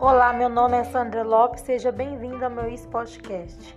Olá, meu nome é Sandra Lopes, seja bem-vindo ao meu podcast.